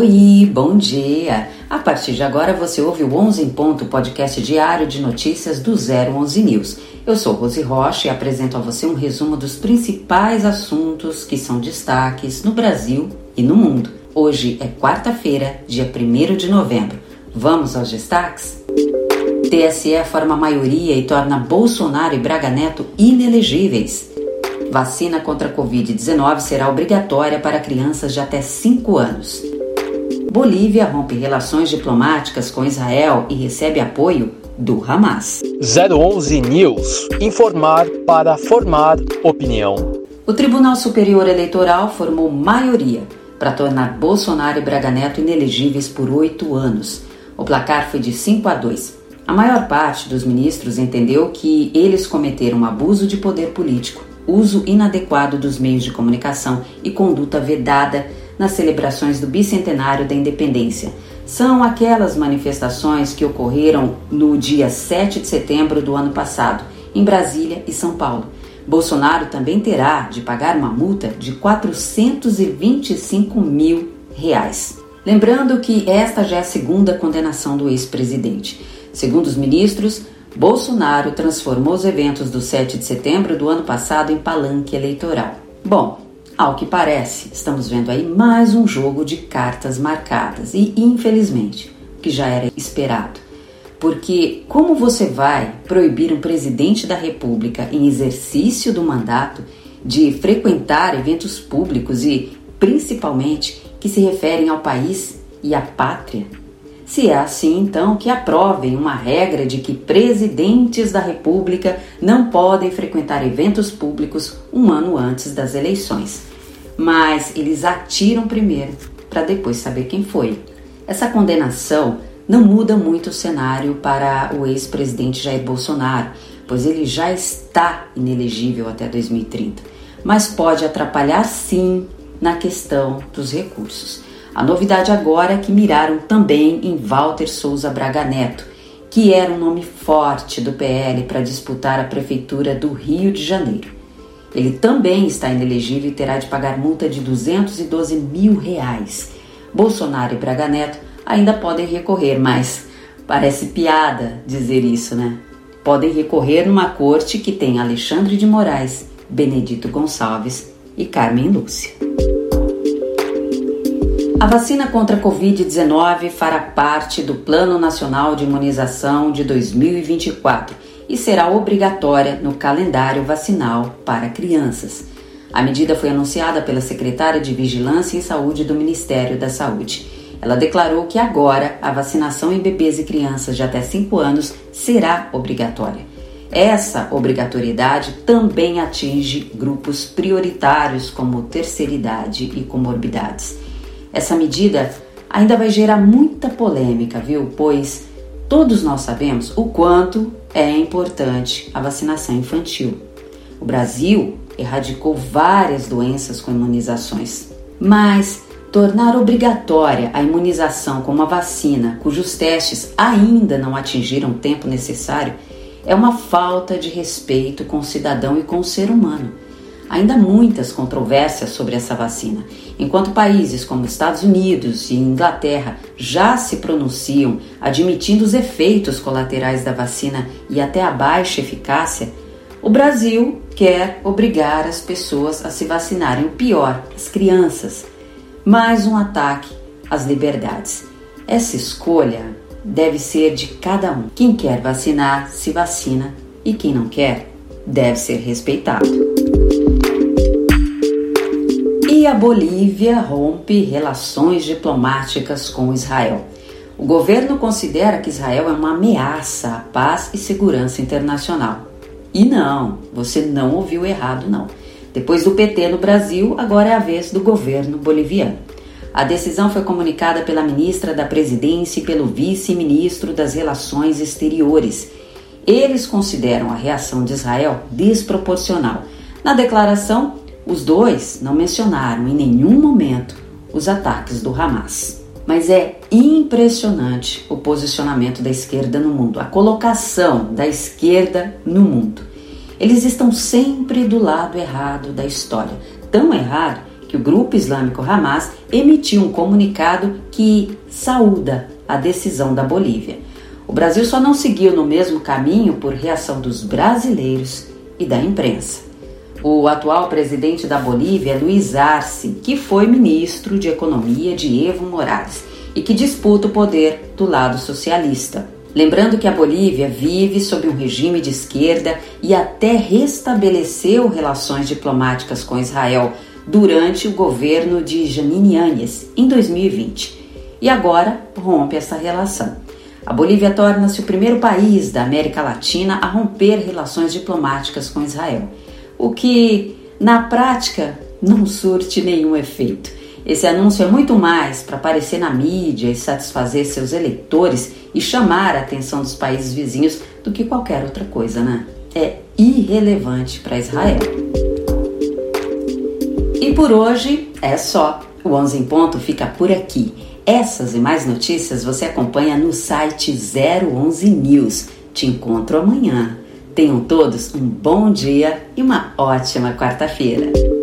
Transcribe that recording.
Oi, bom dia! A partir de agora você ouve o 11 em Ponto, podcast diário de notícias do 011 News. Eu sou Rose Rocha e apresento a você um resumo dos principais assuntos que são destaques no Brasil e no mundo. Hoje é quarta-feira, dia 1 de novembro. Vamos aos destaques? TSE forma maioria e torna Bolsonaro e Braga Neto inelegíveis. Vacina contra a Covid-19 será obrigatória para crianças de até 5 anos. Bolívia rompe relações diplomáticas com Israel e recebe apoio do Hamas. 011 News. Informar para formar opinião. O Tribunal Superior Eleitoral formou maioria para tornar Bolsonaro e Braga Neto inelegíveis por oito anos. O placar foi de 5 a 2. A maior parte dos ministros entendeu que eles cometeram abuso de poder político, uso inadequado dos meios de comunicação e conduta vedada nas celebrações do bicentenário da independência. São aquelas manifestações que ocorreram no dia 7 de setembro do ano passado, em Brasília e São Paulo. Bolsonaro também terá de pagar uma multa de 425 mil reais. Lembrando que esta já é a segunda condenação do ex-presidente. Segundo os ministros, Bolsonaro transformou os eventos do 7 de setembro do ano passado em palanque eleitoral. Bom, ao que parece, estamos vendo aí mais um jogo de cartas marcadas e, infelizmente, o que já era esperado. Porque como você vai proibir um presidente da República em exercício do mandato de frequentar eventos públicos e, principalmente, que se referem ao país e à pátria? Se é assim, então, que aprovem uma regra de que presidentes da República não podem frequentar eventos públicos um ano antes das eleições. Mas eles atiram primeiro para depois saber quem foi. Essa condenação não muda muito o cenário para o ex-presidente Jair Bolsonaro, pois ele já está inelegível até 2030, mas pode atrapalhar sim na questão dos recursos. A novidade agora é que miraram também em Walter Souza Braga Neto, que era um nome forte do PL para disputar a prefeitura do Rio de Janeiro. Ele também está inelegível e terá de pagar multa de 212 mil reais. Bolsonaro e Braga Neto ainda podem recorrer, mas parece piada dizer isso, né? Podem recorrer numa corte que tem Alexandre de Moraes, Benedito Gonçalves e Carmen Lúcia. A vacina contra a Covid-19 fará parte do Plano Nacional de Imunização de 2024 e será obrigatória no calendário vacinal para crianças. A medida foi anunciada pela secretária de Vigilância em Saúde do Ministério da Saúde. Ela declarou que agora a vacinação em bebês e crianças de até 5 anos será obrigatória. Essa obrigatoriedade também atinge grupos prioritários como terceira idade e comorbidades. Essa medida ainda vai gerar muita polêmica, viu? Pois todos nós sabemos o quanto é importante a vacinação infantil. O Brasil erradicou várias doenças com imunizações, mas tornar obrigatória a imunização com uma vacina cujos testes ainda não atingiram o tempo necessário é uma falta de respeito com o cidadão e com o ser humano ainda muitas controvérsias sobre essa vacina. Enquanto países como Estados Unidos e Inglaterra já se pronunciam admitindo os efeitos colaterais da vacina e até a baixa eficácia, o Brasil quer obrigar as pessoas a se vacinarem, o pior, as crianças. Mais um ataque às liberdades. Essa escolha deve ser de cada um. Quem quer vacinar, se vacina, e quem não quer, deve ser respeitado. A Bolívia rompe relações diplomáticas com Israel. O governo considera que Israel é uma ameaça à paz e segurança internacional. E não, você não ouviu errado, não. Depois do PT no Brasil, agora é a vez do governo boliviano. A decisão foi comunicada pela ministra da Presidência e pelo vice-ministro das Relações Exteriores. Eles consideram a reação de Israel desproporcional. Na declaração, os dois não mencionaram em nenhum momento os ataques do Hamas. Mas é impressionante o posicionamento da esquerda no mundo, a colocação da esquerda no mundo. Eles estão sempre do lado errado da história, tão errado que o grupo islâmico Hamas emitiu um comunicado que saúda a decisão da Bolívia. O Brasil só não seguiu no mesmo caminho por reação dos brasileiros e da imprensa. O atual presidente da Bolívia Luiz Arce, que foi ministro de Economia de Evo Morales e que disputa o poder do lado socialista. Lembrando que a Bolívia vive sob um regime de esquerda e até restabeleceu relações diplomáticas com Israel durante o governo de Janine Áñez em 2020 e agora rompe essa relação. A Bolívia torna-se o primeiro país da América Latina a romper relações diplomáticas com Israel, o que, na prática, não surte nenhum efeito. Esse anúncio é muito mais para aparecer na mídia e satisfazer seus eleitores e chamar a atenção dos países vizinhos do que qualquer outra coisa, né? É irrelevante para Israel. E por hoje é só. O 11 em ponto fica por aqui. Essas e mais notícias você acompanha no site 011 News. Te encontro amanhã. Tenham todos um bom dia e uma ótima quarta-feira.